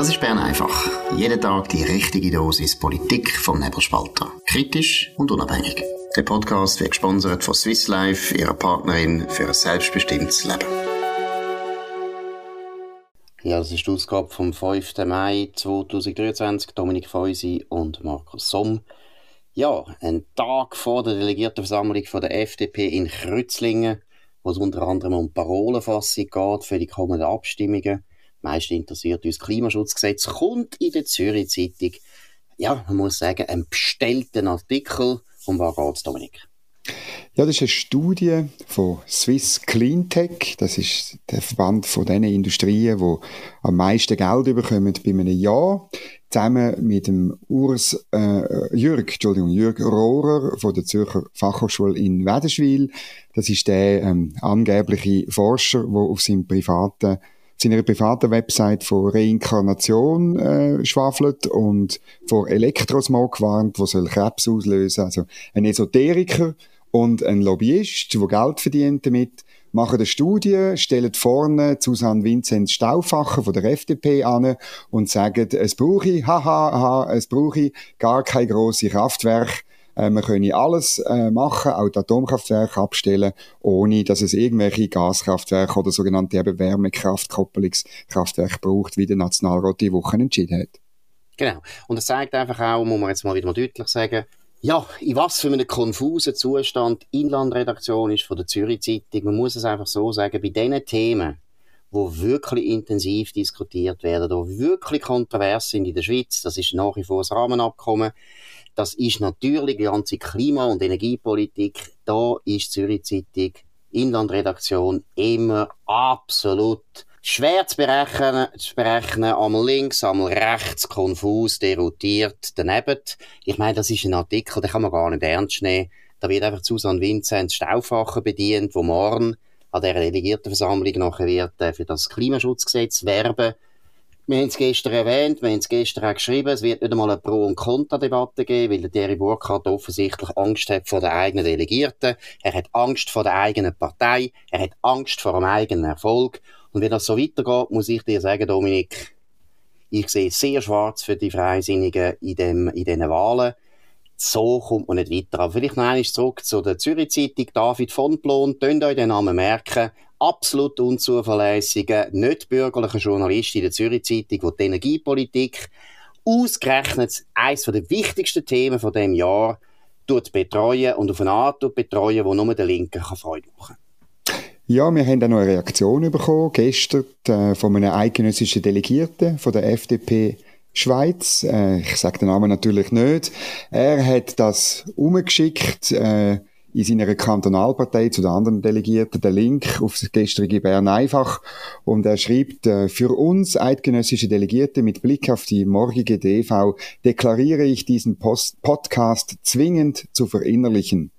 Das ist Bern einfach. Jeden Tag die richtige Dosis Politik vom Nebelspalter. Kritisch und unabhängig. Der Podcast wird gesponsert von Swiss Life, ihrer Partnerin für ein selbstbestimmtes Leben. Ja, das ist die Ausgabe vom 5. Mai 2023. Dominik Feusi und Markus Somm. Ja, ein Tag vor der Delegiertenversammlung von der FDP in Kreuzlingen, wo es unter anderem um Parolenfassung geht für die kommenden Abstimmungen. Meist interessiert uns Klimaschutzgesetz, kommt in der Zürich Zeitung, ja, man muss sagen, ein bestellten Artikel. Um was geht es, Dominik? Ja, das ist eine Studie von Swiss Cleantech. Das ist der Verband von den Industrien, die am meisten Geld bekommen bei einem Jahr. Zusammen mit dem Urs, äh, Jürg, Entschuldigung, Jürg Rohrer von der Zürcher Fachhochschule in Wädenswil. Das ist der ähm, angebliche Forscher, der auf seinem privaten seiner privaten Website von Reinkarnation äh, schwafelt und vor Elektrosmog warnt, wo soll Krebs auslösen. Also ein Esoteriker und ein Lobbyist, der Geld verdient damit, machen eine Studie, stellen vorne Susanne Vinzenz Stauffacher von der FDP an und sagen, es brauche ich, haha, haha, es brauche ich gar kein grosses Kraftwerk, äh, wir können alles äh, machen, auch die Atomkraftwerke abstellen, ohne dass es irgendwelche Gaskraftwerke oder sogenannte eben Wärmekraftkoppelungskraftwerke braucht, wie der Nationalrat die Woche entschieden hat. Genau. Und das zeigt einfach auch, muss man jetzt mal wieder mal deutlich sagen, ja, in was für einem konfusen Zustand Inlandredaktion ist von der Zürich Zeitung. Man muss es einfach so sagen, bei diesen Themen, wo wirklich intensiv diskutiert werden, wo wirklich kontrovers sind in der Schweiz, das ist nach wie vor das Rahmenabkommen, das ist natürlich die ganze Klima- und Energiepolitik. Da ist Zürich Zeitung, Inlandredaktion immer absolut schwer zu berechnen, zu berechnen, einmal links, einmal rechts, konfus, derotiert, daneben. Ich meine, das ist ein Artikel, den kann man gar nicht ernst nehmen. Da wird einfach Susanne Vinzenz Stauffacher bedient, wo morgen an der Delegiertenversammlung nachher wird äh, für das Klimaschutzgesetz werben. Wir haben es gestern erwähnt, wir haben es gestern auch geschrieben, es wird nicht einmal eine Pro- und Kontra-Debatte geben, weil der Thierry Burkhardt offensichtlich Angst hat vor den eigenen Delegierten, er hat Angst vor der eigenen Partei, er hat Angst vor dem eigenen Erfolg. Und wenn das so weitergeht, muss ich dir sagen, Dominik, ich sehe sehr schwarz für die Freisinnigen in, dem, in diesen Wahlen. So kommt man nicht weiter. Aber vielleicht noch einmal zurück zu der Zürich Zeitung. David von Blon, könnt euch den Namen merken absolut unzuverlässigen, nicht bürgerlichen Journalist in der Zürich Zeitung, der die Energiepolitik ausgerechnet eines der wichtigsten Themen von dem Jahr betreuen und auf eine Art betreuen, die nur der Linken kann Freude machen ja, wir haben auch noch eine Reaktion bekommen, gestern äh, von einem eidgenössischen Delegierten von der FDP Schweiz. Äh, ich sage den Namen natürlich nicht. Er hat das umgeschickt äh, in seiner Kantonalpartei zu den anderen Delegierten den Link auf das gestrige Bern einfach und er schreibt, äh, für uns eidgenössische Delegierte mit Blick auf die morgige DV deklariere ich diesen Post Podcast zwingend zu verinnerlichen.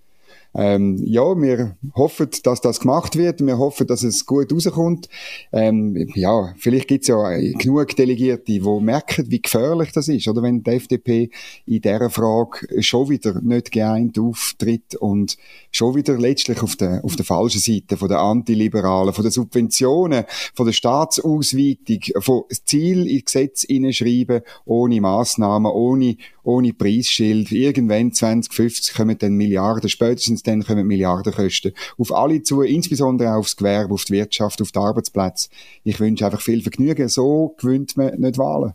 Ähm, ja, wir hoffen, dass das gemacht wird. Wir hoffen, dass es gut rauskommt. Ähm, ja, vielleicht gibt es ja genug Delegierte, die merken, wie gefährlich das ist, oder wenn die FDP in dieser Frage schon wieder nicht geeint auftritt und schon wieder letztlich auf der, auf der falschen Seite von der Antiliberalen, von der Subventionen, von der Staatsausweitung, von Ziel in Gesetz hineinschreiben, ohne Massnahmen, ohne, ohne Preisschild. Irgendwann 2050 kommen dann Milliarden, spätestens dann kommen Milliardenkosten auf alle zu, insbesondere aufs Gewerbe, auf die Wirtschaft, auf die Arbeitsplätze. Ich wünsche einfach viel Vergnügen. So gewinnt man nicht Wahlen.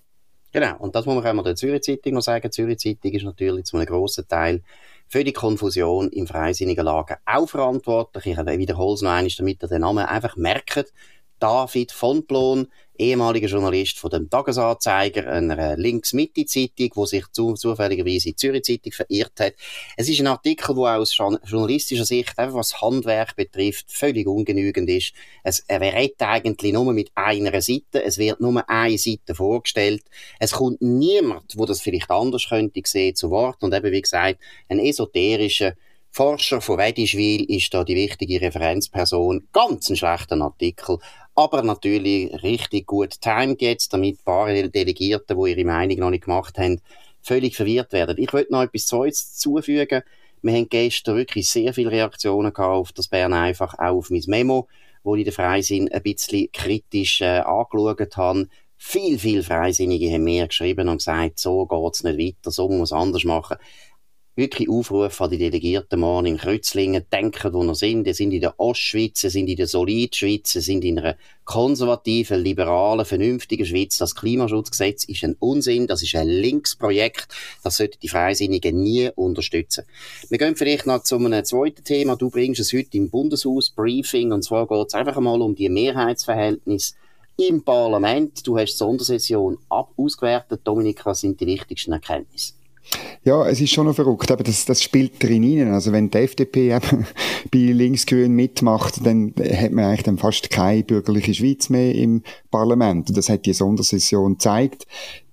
Genau, und das muss man auch mal der Zürich Zeitung noch sagen. Die Zürich Zeitung ist natürlich zu einem grossen Teil für die Konfusion im freisinnigen Lager auch verantwortlich. Ich wiederhole es noch einmal, damit ihr den Namen einfach merkt. David von Blon, ehemaliger Journalist von dem Tagesanzeiger, einer Links-Mitte-Zeitung, wo sich zu, zufälligerweise die Zürich-Zeitung verirrt hat. Es ist ein Artikel, der aus journalistischer Sicht, einfach was Handwerk betrifft, völlig ungenügend ist. Es, redet eigentlich nur mit einer Seite, es wird nur eine Seite vorgestellt. Es kommt niemand, wo das vielleicht anders könnte sehen, zu Wort. Und eben, wie gesagt, ein esoterischer Forscher von Wedischwil ist da die wichtige Referenzperson. Ganz ein schlechter Artikel aber natürlich richtig gut timed jetzt, damit ein paar Delegierte, die ihre Meinung noch nicht gemacht haben, völlig verwirrt werden. Ich wollte noch etwas Zweites zufügen. Wir haben gestern wirklich sehr viele Reaktionen gehabt auf das Bern einfach, auch auf mein Memo, wo ich den Freisinn ein bisschen kritisch äh, angeschaut habe. Viel, viel Freisinnige haben mir geschrieben und gesagt, so geht's nicht weiter, so muss man es anders machen wirklich Aufruf an die Delegierten morgen in Kreuzlingen, denken, wo wir sind. Sie sind in der Ostschweiz, sie sind in der Solidschweiz, sie sind in einer konservativen, liberalen, vernünftigen Schweiz. Das Klimaschutzgesetz ist ein Unsinn, das ist ein Linksprojekt, das sollten die Freisinnigen nie unterstützen. Wir gehen vielleicht noch zu einem zweiten Thema. Du bringst es heute im Bundeshaus Briefing, und zwar geht es einfach einmal um die Mehrheitsverhältnisse im Parlament. Du hast die Sondersession ab ausgewertet. Dominik, was sind die wichtigsten Erkenntnisse? Ja, es ist schon noch verrückt, aber das, das spielt drin rein. Also wenn die FDP eben bei Linksgrün mitmacht, dann hat man eigentlich dann fast keine bürgerliche Schweiz mehr im Parlament. Und das hat die Sondersession gezeigt.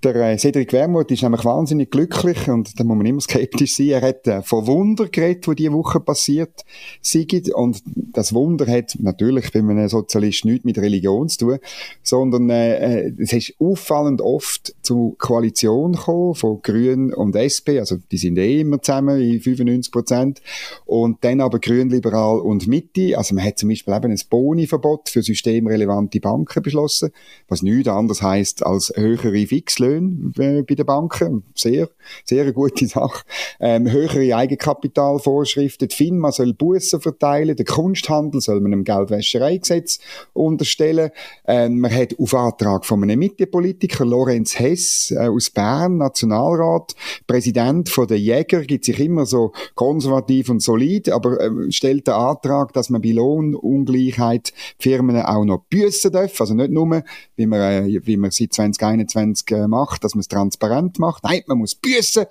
Der äh, Cedric Wermuth ist nämlich wahnsinnig glücklich und da muss man immer skeptisch sein. Er hat äh, von Wunder geredet, die diese Woche passiert sind. Und das Wunder hat natürlich bei einem Sozialist nichts mit Religion zu tun, sondern äh, äh es ist auffallend oft zu Koalition gekommen von Grün und SP. Also die sind eh immer zusammen in 95 Prozent. Und dann aber Grün, Liberal und Mitte. Also man hat zum Beispiel eben ein Boni-Verbot für systemrelevante Banken beschlossen, was nichts anderes heißt als höhere Fixlöhne Löhne äh, bei den Banken. Sehr, sehr eine gute Sache. Ähm, höhere Eigenkapitalvorschriften. Die FINMA soll Bussen verteilen. Der Kunsthandel soll man einem Geldwäschereigesetz unterstellen. Ähm, man hat auf Antrag von einem Mittepolitiker, Lorenz Hess äh, aus Bern, Nationalrat, Präsident von der Jäger, gibt sich immer so konservativ und solid, aber äh, stellt den Antrag, dass man bei Lohnungleichheit Firmen auch noch büssen darf. Also nicht nur, wie man, äh, wie man seit 2021 äh, macht, macht, dass man es transparent macht. Nein, man muss büßen.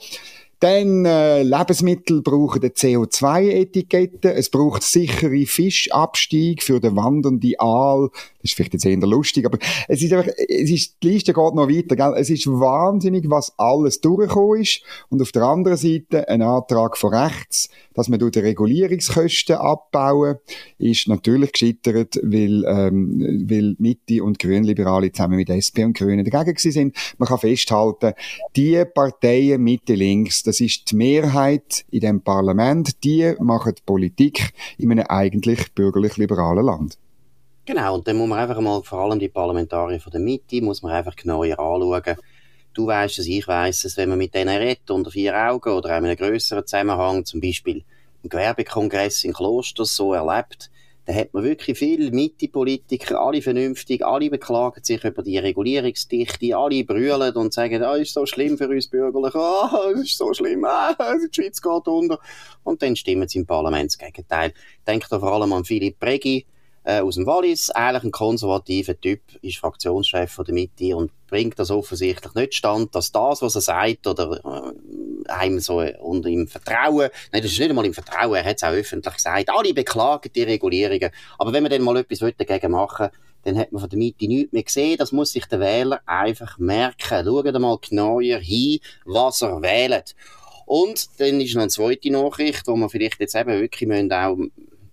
Dann äh, Lebensmittel brauchen eine CO2-Etikette. Es braucht sichere Fischabstieg für den wandernden Aal. Das ist vielleicht jetzt eher lustig, aber es ist einfach, es ist, die Liste geht noch weiter, gell? Es ist wahnsinnig, was alles durchgekommen ist. Und auf der anderen Seite ein Antrag von rechts, dass man durch die Regulierungskosten abbauen, ist natürlich gescheitert, weil, ähm, weil Mitte und Grünliberale zusammen mit SP und Grünen dagegen sind. Man kann festhalten, die Parteien Mitte links, das ist die Mehrheit in dem Parlament, die machen Politik in einem eigentlich bürgerlich-liberalen Land. Genau, und dann muss man einfach mal, vor allem die Parlamentarier von der Mitte, muss man einfach genauer anschauen. Du weißt es, ich weiss es, wenn man mit denen redet, unter vier Augen oder in einem grösseren Zusammenhang, zum Beispiel im Gewerbekongress in Klosters so erlebt, da hat man wirklich viele Mitte-Politiker, alle vernünftig, alle beklagen sich über die Regulierungsdichte, alle brüllen und sagen, ah, ist so schlimm für uns Bürgerliche, ah, es ist so schlimm, ah, die Schweiz geht unter. Und dann stimmen sie im Parlament das Gegenteil. Denkt da vor allem an Philipp Bregi, äh, aus dem Wallis, eigentlich ein konservativer Typ, ist Fraktionschef von der Mitte und bringt das offensichtlich nicht stand, dass das, was er sagt, oder äh, einem so unter ihm Vertrauen, nein, das ist nicht einmal im Vertrauen, er hat es auch öffentlich gesagt, alle beklagen die Regulierungen, aber wenn man dann mal etwas dagegen machen dann hat man von der Mitte nichts mehr gesehen. Das muss sich der Wähler einfach merken. Schaut mal genauer hin, was er wählt. Und dann ist noch eine zweite Nachricht, wo man vielleicht jetzt eben wirklich auch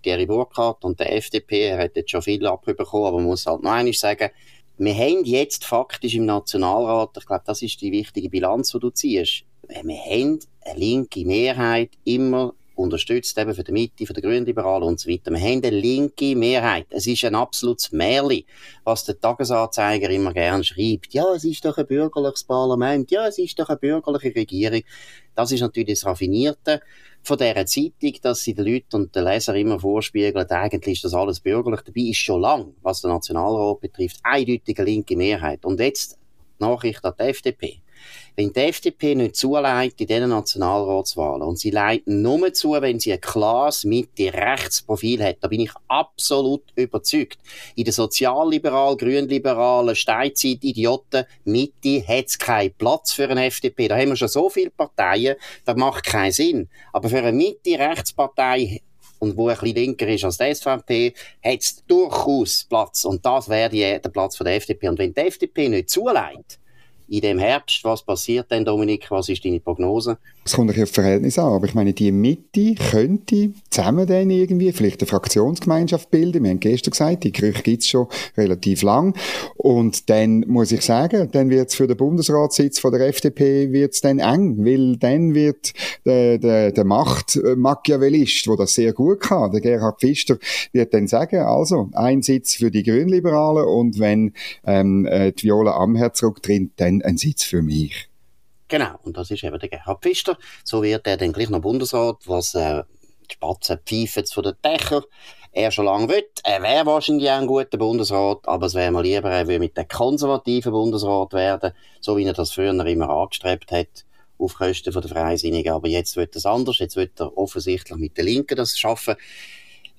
Gary Burkhardt und der FDP, er hat jetzt schon viel abbekommen, aber man muss halt noch einmal sagen, wir haben jetzt faktisch im Nationalrat, ich glaube, das ist die wichtige Bilanz, die du ziehst, wir haben eine linke Mehrheit immer unterstützt eben von der Mitte, von der Grünliberalen und so weiter. Wir haben eine linke Mehrheit. Es ist ein absolutes Märchen, was der Tagesanzeiger immer gern schreibt. Ja, es ist doch ein bürgerliches Parlament. Ja, es ist doch eine bürgerliche Regierung. Das ist natürlich das Raffinierte von dieser Zeitung, dass sie den Leuten und den Lesern immer vorspiegeln, eigentlich ist das alles bürgerlich. Dabei ist schon lang, was den Nationalrat betrifft, eindeutige linke Mehrheit. Und jetzt Nachricht an die FDP. Wenn die FDP nicht zuleitet in diesen Nationalratswahlen und sie leiten nur zu, wenn sie ein klares Mitte-Rechtsprofil hat, da bin ich absolut überzeugt. In der sozialliberal, grünliberalen Steinzeit-Idioten Mitte hat es keinen Platz für eine FDP. Da haben wir schon so viele Parteien, das macht keinen Sinn. Aber für eine Mitte-Rechtspartei und wo ein bisschen linker ist als die SVP, hat es durchaus Platz. Und das wäre der Platz von der FDP. Und wenn die FDP nicht zuleitet, in dem Herbst. Was passiert denn, Dominik? Was ist deine Prognose? Es kommt ein auf Verhältnis an, aber ich meine, die Mitte könnte zusammen dann irgendwie vielleicht eine Fraktionsgemeinschaft bilden. Wir haben gestern gesagt, die Gerüchte gibt es schon relativ lang. Und dann muss ich sagen, dann wird es für den Bundesratssitz von der FDP wird's dann eng, weil dann wird der, der, der Macht-Machiavellist, der das sehr gut kann, der Gerhard Pfister, wird dann sagen, also ein Sitz für die Grünliberalen und wenn ähm, äh, die Viola Amherz zurücktritt, dann ein Sitz für mich. Genau, und das ist eben der Gerhard Pfister. So wird er dann gleich noch Bundesrat, was äh, die Spatzen pfeifen von den Dächern er schon lange will. Er wäre wahrscheinlich auch ein guter Bundesrat, aber es wäre mir lieber, er würde mit dem konservativen Bundesrat werden, so wie er das früher immer angestrebt hat, auf Kosten der Freisinnigen. Aber jetzt wird es anders. Jetzt wird er offensichtlich mit den Linken das schaffen.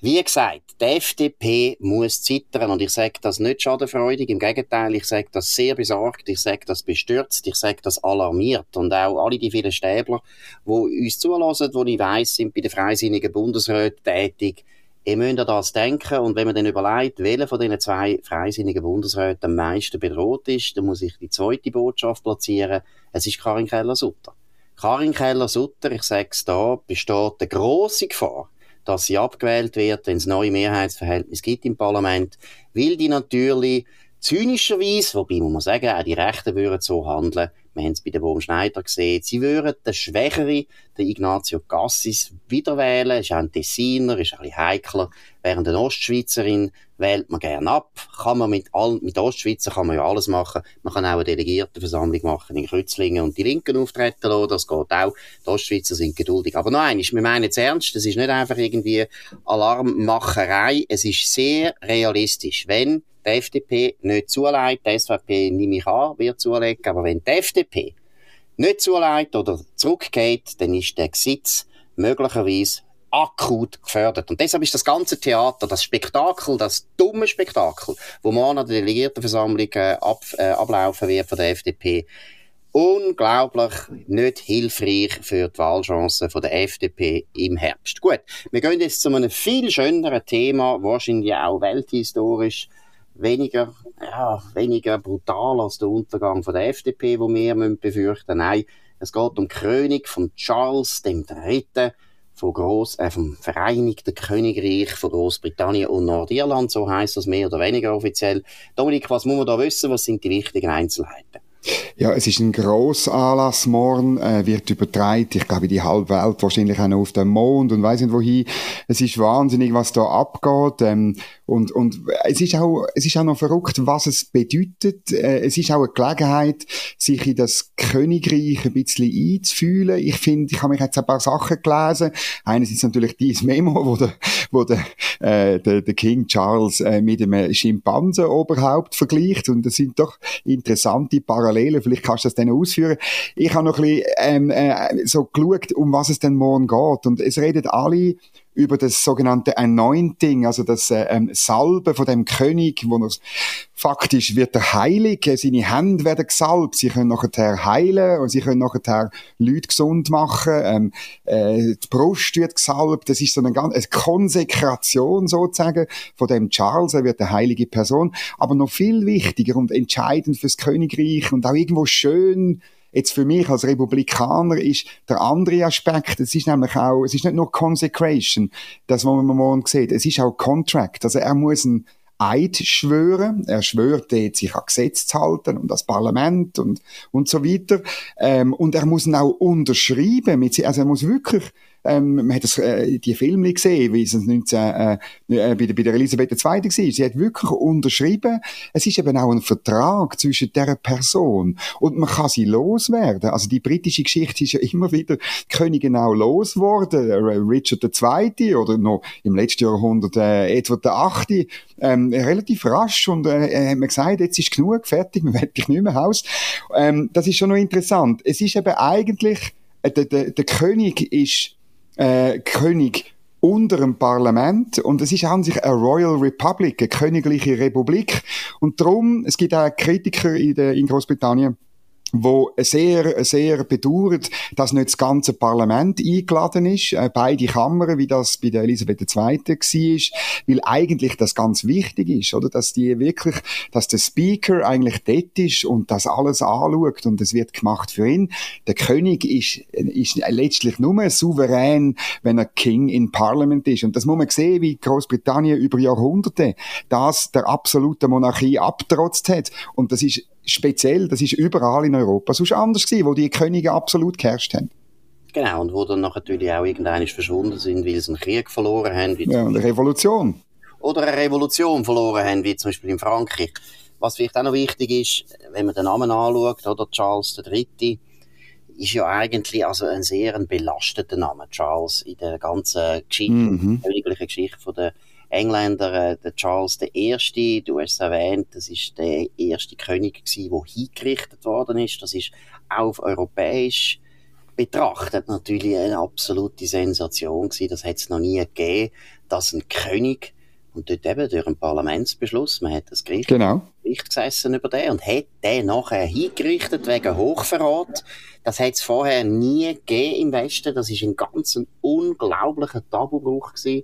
Wie gesagt, die FDP muss zittern und ich sage das nicht schadenfreudig, im Gegenteil, ich sage das sehr besorgt, ich sage das bestürzt, ich sage das alarmiert und auch alle die vielen Stäbler, die uns zulassen, die ich weiss, sind bei den Freisinnigen Bundesräten tätig, Ihr müsst an das denken und wenn man dann überlegt, welcher von diesen zwei freisinnigen Bundesräten am meisten bedroht ist, dann muss ich die zweite Botschaft platzieren. Es ist Karin Keller-Sutter. Karin Keller-Sutter, ich sage es da, besteht eine grosse Gefahr, dass sie abgewählt wird, wenn es neue Mehrheitsverhältnisse gibt im Parlament, weil die natürlich zynischerweise, wobei muss man sagen, auch die Rechten würden so handeln, wir haben es bei der Wurm Schneider gesehen. Sie würden den Schwächeren, den Ignazio Cassis, wieder wählen. Ist auch ein Tessiner, ist ein bisschen heikler. Während der Ostschweizerin wählt man gern ab. Kann man mit all, mit Ostschweizer kann man ja alles machen. Man kann auch eine Delegiertenversammlung machen in Kreuzlingen und die Linken auftreten lassen. Das geht auch. Die Ostschweizer sind geduldig. Aber eines, wir meinen jetzt ernst. Das ist nicht einfach irgendwie Alarmmacherei. Es ist sehr realistisch. Wenn die FDP nicht zuleitet, die SVP nehme ich an, wird zulegen, aber wenn die FDP nicht zuleitet oder zurückgeht, dann ist der Gesetz möglicherweise akut gefördert. Und deshalb ist das ganze Theater, das Spektakel, das dumme Spektakel, wo morgen an der Delegiertenversammlung äh, ab, äh, ablaufen wird von der FDP, unglaublich nicht hilfreich für die Wahlchancen von der FDP im Herbst. Gut, wir gehen jetzt zu einem viel schöneren Thema, wahrscheinlich auch welthistorisch weniger, ja, weniger brutal als der Untergang von der FDP, wo wir müssen befürchten. Nein, es geht um die König von Charles III. Von Gross, äh, vom Vereinigten Königreich von Großbritannien und Nordirland, so heißt das mehr oder weniger offiziell. Dominik, was muss man da wissen? Was sind die wichtigen Einzelheiten? Ja, es ist ein Grossanlass morgen, äh, wird übertragen, ich glaube, die halbe Welt, wahrscheinlich auch noch auf dem Mond und weiß nicht wohin. Es ist wahnsinnig, was da abgeht. Ähm, und, und es ist auch, es ist auch noch verrückt, was es bedeutet. Äh, es ist auch eine Gelegenheit, sich in das Königreich ein bisschen einzufühlen. Ich finde, ich habe mich jetzt ein paar Sachen gelesen. Eines ist natürlich dieses Memo, wo der, wo der, äh, der, der King Charles äh, mit dem Schimpansenoberhaupt vergleicht. Und das sind doch interessante Parallelen. Vielleicht kannst du das dann ausführen. Ich habe noch ein bisschen ähm, äh, so geschaut, um was es denn morgen geht. Und es redet alle über das sogenannte Anointing, also das äh, ähm, Salben von dem König, wo er faktisch wird er heilig, äh, seine Hände werden gesalbt, sie können nachher heilen und sie können nachher Leute gesund machen, ähm, äh, die Brust wird gesalbt, das ist so eine ganze eine Konsekration sozusagen von dem Charles, er wird eine heilige Person, aber noch viel wichtiger und entscheidend fürs Königreich und auch irgendwo schön Jetzt für mich als Republikaner ist der andere Aspekt, es ist nämlich auch, es ist nicht nur Consecration, das, was man morgen sieht, es ist auch Contract. Also er muss ein Eid schwören. Er schwört sich an Gesetze zu halten und das Parlament und, und so weiter. Ähm, und er muss ihn auch unterschreiben. Mit, also er muss wirklich ähm, man hat das, äh, die Filme gesehen, wie es 19, äh, äh, bei, der, bei der Elisabeth II. war. Sie hat wirklich unterschrieben. Es ist eben auch ein Vertrag zwischen der Person. Und man kann sie loswerden. Also die britische Geschichte ist ja immer wieder Königin auch losgeworden. Äh, Richard II. oder noch im letzten Jahrhundert äh, Edward VIII. Ähm, relativ rasch und äh, hat man gesagt, jetzt ist genug, fertig, man will dich nicht mehr Haus. Ähm, das ist schon noch interessant. Es ist eben eigentlich, äh, der, der, der König ist äh, König unter dem Parlament. Und es ist an sich eine Royal Republic, eine königliche Republik. Und darum, es gibt auch Kritiker in, der, in Großbritannien, wo sehr, sehr bedauert, dass nicht das ganze Parlament eingeladen ist, äh, beide Kammern, wie das bei der Elisabeth II. war, weil eigentlich das ganz wichtig ist, oder? Dass die wirklich, dass der Speaker eigentlich dort ist und das alles anschaut und es wird gemacht für ihn. Der König ist, ist letztlich nur souverän, wenn er King in Parliament ist. Und das muss man sehen, wie Großbritannien über Jahrhunderte das der absoluten Monarchie abtrotzt hat. Und das ist speziell, das ist überall in Europa sonst anders gewesen, wo die Könige absolut geherrscht haben. Genau, und wo dann natürlich auch irgendeiner verschwunden sind, weil sie einen Krieg verloren haben. Ja, eine Revolution. Oder eine Revolution verloren haben, wie zum Beispiel in Frankreich. Was vielleicht auch noch wichtig ist, wenn man den Namen anschaut, oder Charles III., ist ja eigentlich also ein sehr ein belasteter Name, Charles, in der ganzen Geschichte, mhm. königlichen Geschichte von der Engländer, äh, der Charles I., du hast es erwähnt, das ist der erste König gewesen, der hingerichtet worden ist. Das ist auch auf europäisch betrachtet natürlich eine absolute Sensation gewesen. Das hat es noch nie gegeben, dass ein König und dort eben durch einen Parlamentsbeschluss, man hat das Gericht, genau. Gericht gesessen über den und hat den nachher hingerichtet wegen Hochverrat. Das hat es vorher nie gegeben im Westen. Das ist ein ganz unglaublicher Tabubruch gewesen.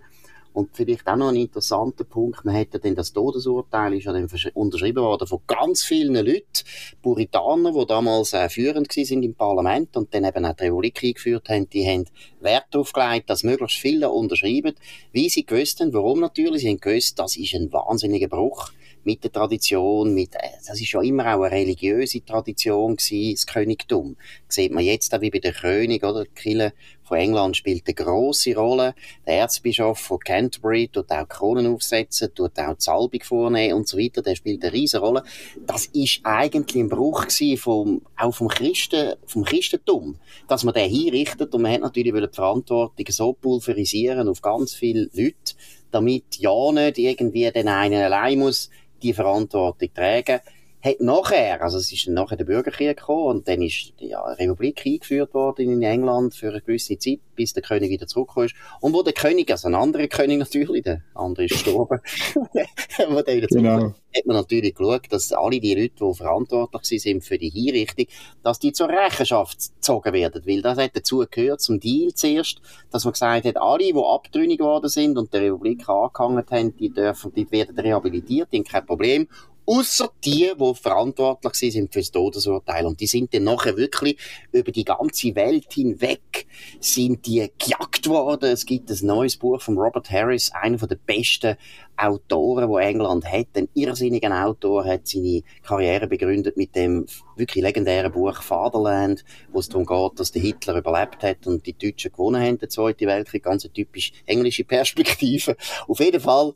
Und vielleicht auch noch ein interessanter Punkt, man hätte dann das Todesurteil ist ja dann unterschrieben worden von ganz vielen Leuten, Puritaner, die damals äh, führend sind im Parlament und dann eben auch die Republik eingeführt haben, die haben Wert darauf gelegt, dass möglichst viele unterschreiben, wie sie gewusst haben, warum natürlich, sie haben gewusst, das ist ein wahnsinniger Bruch mit der Tradition, mit, äh, das ist ja immer auch eine religiöse Tradition gewesen, das Königtum. Das sieht man jetzt auch wie bei der König, oder? Die Kirche von England spielt eine grosse Rolle. Der Erzbischof von Canterbury tut auch Kronen aufsetzen, tut auch die Salbung vornehmen und so weiter. Der spielt eine riesige Rolle. Das ist eigentlich ein Bruch vom, auch vom Christen, vom Christentum, dass man den hinrichtet und man hat natürlich die Verantwortung so pulverisieren auf ganz viele Leute, damit ja nicht irgendwie den einen allein muss die Verantwortung tragen hat nachher, also es ist nachher der Bürgerkrieg gekommen und dann ist die ja, Republik eingeführt worden in England für eine gewisse Zeit, bis der König wieder zurückgekommen ist. Und wo der König, also ein anderer König natürlich, der andere ist gestorben, wo der wieder genau. hat man natürlich geschaut, dass alle die Leute, die verantwortlich sind für die Hinrichtung, dass die zur Rechenschaft gezogen werden, weil das hat dazu gehört, zum Deal zuerst, dass man gesagt hat, alle, die abtrünnig geworden sind und der Republik angehangen haben, die dürfen, die werden rehabilitiert, die haben kein Problem Außer die, die verantwortlich sind für das Todesurteil. Und die sind dann nachher wirklich über die ganze Welt hinweg sind die gejagt worden. Es gibt ein neues Buch von Robert Harris, einer der besten Autoren, wo England hat. Ein irrsinniger Autor hat seine Karriere begründet mit dem wirklich legendären Buch Fatherland, wo es darum geht, dass der Hitler überlebt hat und die Deutschen gewonnen haben, der Zweite Weltkrieg. Ganz eine typisch englische Perspektive. Auf jeden Fall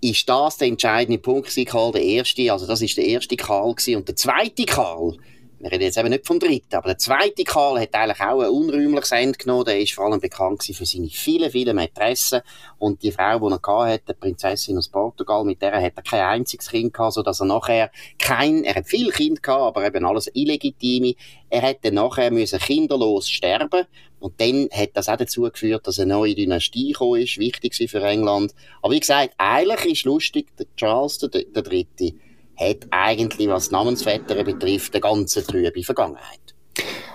ist das der entscheidende Punkt gewesen, Karl der Erste. Also das ist der erste Karl gewesen. Und der zweite Karl, wir reden jetzt eben nicht vom dritten, aber der zweite Karl hat eigentlich auch ein unrühmliches Ende genommen. Der ist vor allem bekannt für seine vielen, vielen Mätressen. Und die Frau, die er hatte, die Prinzessin aus Portugal, mit der hat er kein einziges Kind gehabt, sodass er nachher kein, er hat viel Kind gehabt, aber eben alles illegitime. Er hätte nachher müssen kinderlos sterben. Und dann hat das auch dazu geführt, dass eine neue Dynastie gekommen ist, wichtig für England. Aber wie gesagt, eigentlich ist lustig, der Charles der, der hat eigentlich, was Namensvetter betrifft, eine ganze trübe Vergangenheit.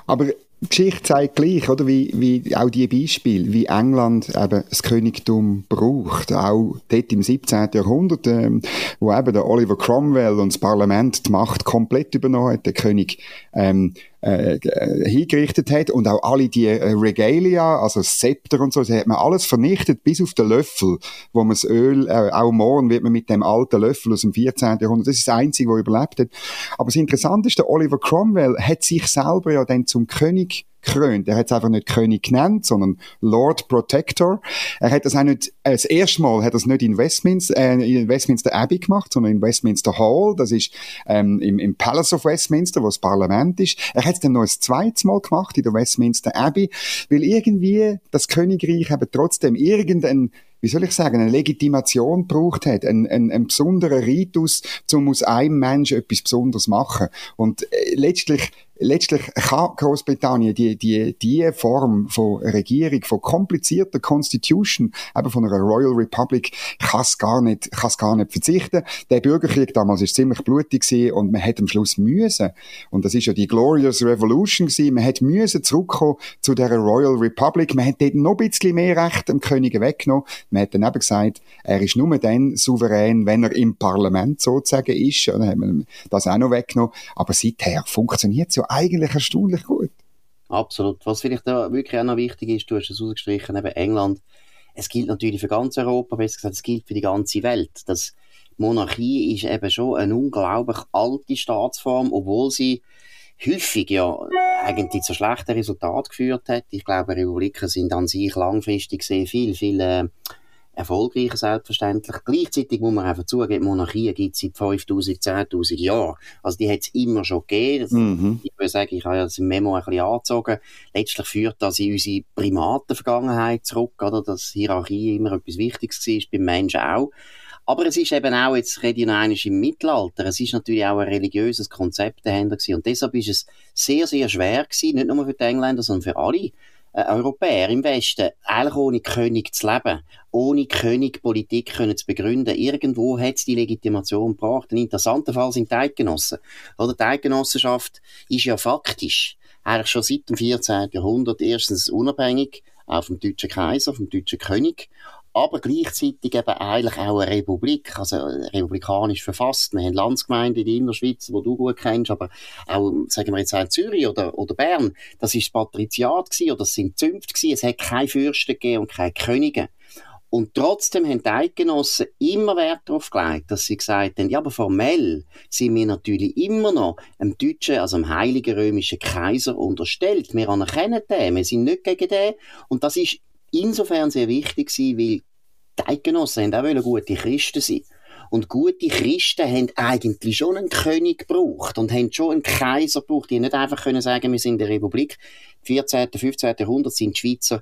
Aber die Geschichte zeigt gleich, oder, wie, wie auch die Beispiele, wie England eben das Königtum braucht. Auch dort im 17. Jahrhundert, ähm, wo eben der Oliver Cromwell und das Parlament die Macht komplett übernommen hat, der König ähm, äh, hingerichtet hat und auch alle die äh, Regalia, also das Zepter und so, das hat man alles vernichtet, bis auf den Löffel, wo man das Öl, äh, auch morgen wird man mit dem alten Löffel aus dem 14. Jahrhundert, das ist das Einzige, was überlebt hat. Aber das Interessante ist, der Oliver Cromwell hat sich selber ja dann zum König gekrönt. Er hat es einfach nicht König genannt, sondern Lord Protector. Er hat das auch nicht, äh, das erste Mal hat es nicht in Westminster, äh, in Westminster Abbey gemacht, sondern in Westminster Hall. Das ist ähm, im, im Palace of Westminster, wo das Parlament ist. Er hat es dann noch ein zweites Mal gemacht in der Westminster Abbey, weil irgendwie das Königreich eben trotzdem irgendein wie soll ich sagen, eine Legitimation braucht hat, ein, ein, ein besonderer Ritus, um aus einem Menschen etwas Besonderes machen. Und äh, letztlich letztlich kann Großbritannien die, die, die Form von Regierung, von komplizierter Constitution, eben von einer Royal Republic, kann es gar nicht, kann es gar nicht verzichten. Der Bürgerkrieg damals ist ziemlich blutig gewesen und man hat am Schluss müssen, und das ist ja die Glorious Revolution gewesen, man hat müssen zurückkommen zu der Royal Republic. Man hat dort noch ein bisschen mehr Recht dem König weggenommen. Man hat dann eben gesagt, er ist nur dann souverän, wenn er im Parlament sozusagen ist. Dann hat man das auch noch weggenommen. Aber seither funktioniert es ja eigentlich erstaunlich gut. Absolut. Was vielleicht da wirklich auch noch wichtig ist, du hast es ausgestrichen, eben England. Es gilt natürlich für ganz Europa, besser gesagt, es gilt für die ganze Welt. Das Monarchie ist eben schon eine unglaublich alte Staatsform, obwohl sie häufig ja eigentlich zu schlechten Resultaten geführt hat. Ich glaube, Republiken sind an sich langfristig sehr viel, viel äh, erfolgreicher selbstverständlich. Gleichzeitig muss man einfach zugeben, Monarchien gibt es seit 5000, 10.000 Jahren. Also die hat es immer schon gegeben. Mhm. Ich würde sagen, ich habe ja das im Memo ein bisschen angezogen. Letztlich führt das in unsere Primatenvergangenheit zurück, oder? Dass Hierarchie immer etwas Wichtiges war, beim Menschen auch. Aber es ist eben auch, jetzt rede im Mittelalter, es ist natürlich auch ein religiöses Konzept dahinter gewesen. Und deshalb ist es sehr, sehr schwer gewesen, nicht nur für die Engländer, sondern für alle äh, Europäer im Westen, eigentlich ohne König zu leben, ohne König Politik können zu begründen. Irgendwo hat es die Legitimation gebracht. Ein interessanter Fall sind die Eidgenossen. Oder die Eidgenossenschaft ist ja faktisch eigentlich schon seit dem 14. Jahrhundert erstens unabhängig, auch vom deutschen Kaiser, vom deutschen König, aber gleichzeitig eben eigentlich auch eine Republik, also republikanisch verfasst. Wir haben Landsgemeinden in der Innerschweiz, die du gut kennst, aber auch, sagen wir jetzt auch Zürich oder, oder Bern, das ist das Patriziat gewesen, oder das sind Zünfte gewesen, es hat keine Fürsten gegeben und keine Könige. Und trotzdem haben die Eidgenossen immer Wert darauf gelegt, dass sie gesagt haben, ja, aber formell sind wir natürlich immer noch dem deutschen, also dem heiligen römischen Kaiser unterstellt. Wir anerkennen den, wir sind nicht gegen den. Und das ist insofern sehr wichtig gewesen, weil die Eidgenossen auch gute Christen sein und gute Christen haben eigentlich schon einen König gebraucht und haben schon einen Kaiser gebraucht. Die haben nicht einfach können sagen, wir sind eine Republik. 14., 15. Jahrhundert sind die Schweizer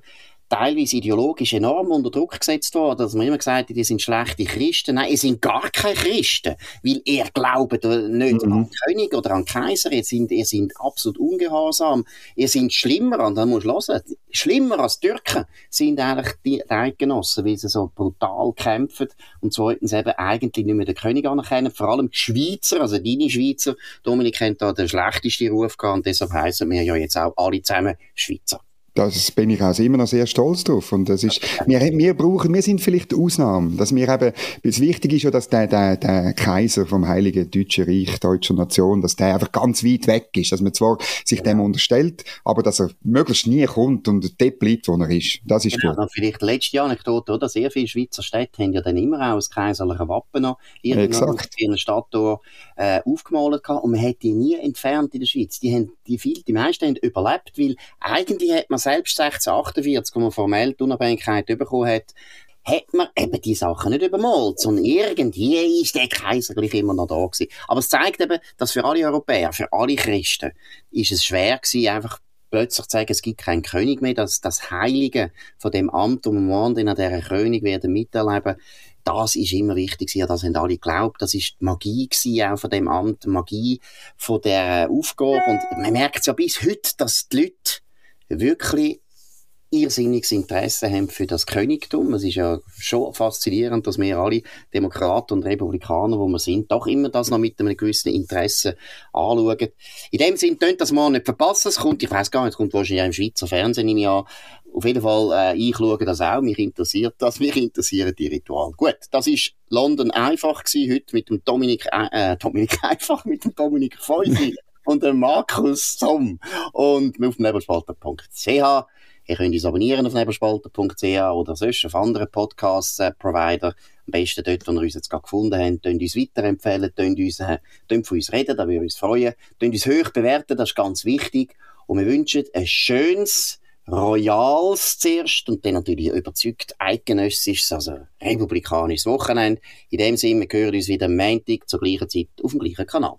teilweise ideologisch enorm unter Druck gesetzt worden, dass man immer gesagt hat, die sind schlechte Christen. Nein, ihr sind gar keine Christen, weil ihr glaubt nicht mhm. an König oder an Kaiser, ihr sind, ihr sind absolut ungehorsam, ihr sind schlimmer, und dann musst du hören, schlimmer als Türken sind eigentlich die Eidgenossen, weil sie so brutal kämpfen und zweitens eben eigentlich nicht mehr den König anerkennen, vor allem die Schweizer, also deine Schweizer, Dominik kennt da den schlechtesten Ruf gehabt und deshalb heißen wir ja jetzt auch alle zusammen Schweizer das bin ich also immer noch sehr stolz drauf. Und das ist, wir, wir brauchen, wir sind vielleicht die Ausnahme. Dass wir eben, das Wichtige ist ja, dass der, der, der Kaiser vom Heiligen Deutschen Reich, Deutscher Nation, dass der einfach ganz weit weg ist. Dass man zwar sich dem unterstellt, aber dass er möglichst nie kommt und dort bleibt, wo er ist. Das ist genau, gut. Vielleicht letzte Anekdote, oder? Sehr viele Schweizer Städte haben ja dann immer auch das kaiserliche Wappen noch irgendwo ihren Stadttor, äh, aufgemalt gehabt. Und man hat die nie entfernt in der Schweiz. Die haben, die viel, die meisten haben überlebt, weil eigentlich hat man selbst 1648, wo man formell die Unabhängigkeit bekommen hat, hat man eben die Sachen nicht übermalt, sondern irgendwie ist der Kaiser gleich immer noch da gewesen. Aber es zeigt eben, dass für alle Europäer, für alle Christen, ist es schwer gewesen, einfach plötzlich zu sagen, es gibt keinen König mehr, dass das Heilige von dem Amt und Morgen in dieser König werden miterleben, das ist immer wichtig gewesen, das haben alle geglaubt, das ist die Magie gewesen, auch von dem Amt, die Magie von der Aufgabe. Und man merkt es ja bis heute, dass die Leute wirklich irrsinniges Interesse haben für das Königtum. Es ist ja schon faszinierend, dass wir alle Demokraten und Republikaner, wo wir sind, doch immer das noch mit einem gewissen Interesse anschauen. In dem Sinne, könnt das mal nicht verpassen. Es kommt, ich weiß gar nicht, es kommt wahrscheinlich auch im Schweizer Fernsehen im Jahr. Auf jeden Fall, äh, ich schaue das auch. Mich interessiert das. Mich interessieren die Rituale. Gut, das ist London einfach gewesen, heute mit dem Dominik, äh, Dominik einfach, mit dem Dominik Feusi. Und dem Markus Somm. Und auf nebelspalter.ch. Ihr könnt uns abonnieren auf nebelspalter.ch oder sonst auf anderen Podcast-Provider. Am besten dort, wo ihr uns jetzt gerade gefunden habt. Könnt uns weiterempfehlen, könnt, uns, äh, könnt von uns reden, da würden wir uns freuen. Könnt uns hoch bewerten, das ist ganz wichtig. Und wir wünschen ein schönes, Royals zuerst und dann natürlich überzeugt eidgenössisches, also republikanisches Wochenende. In dem Sinne, wir hören uns wieder am Montag zur gleichen Zeit auf dem gleichen Kanal.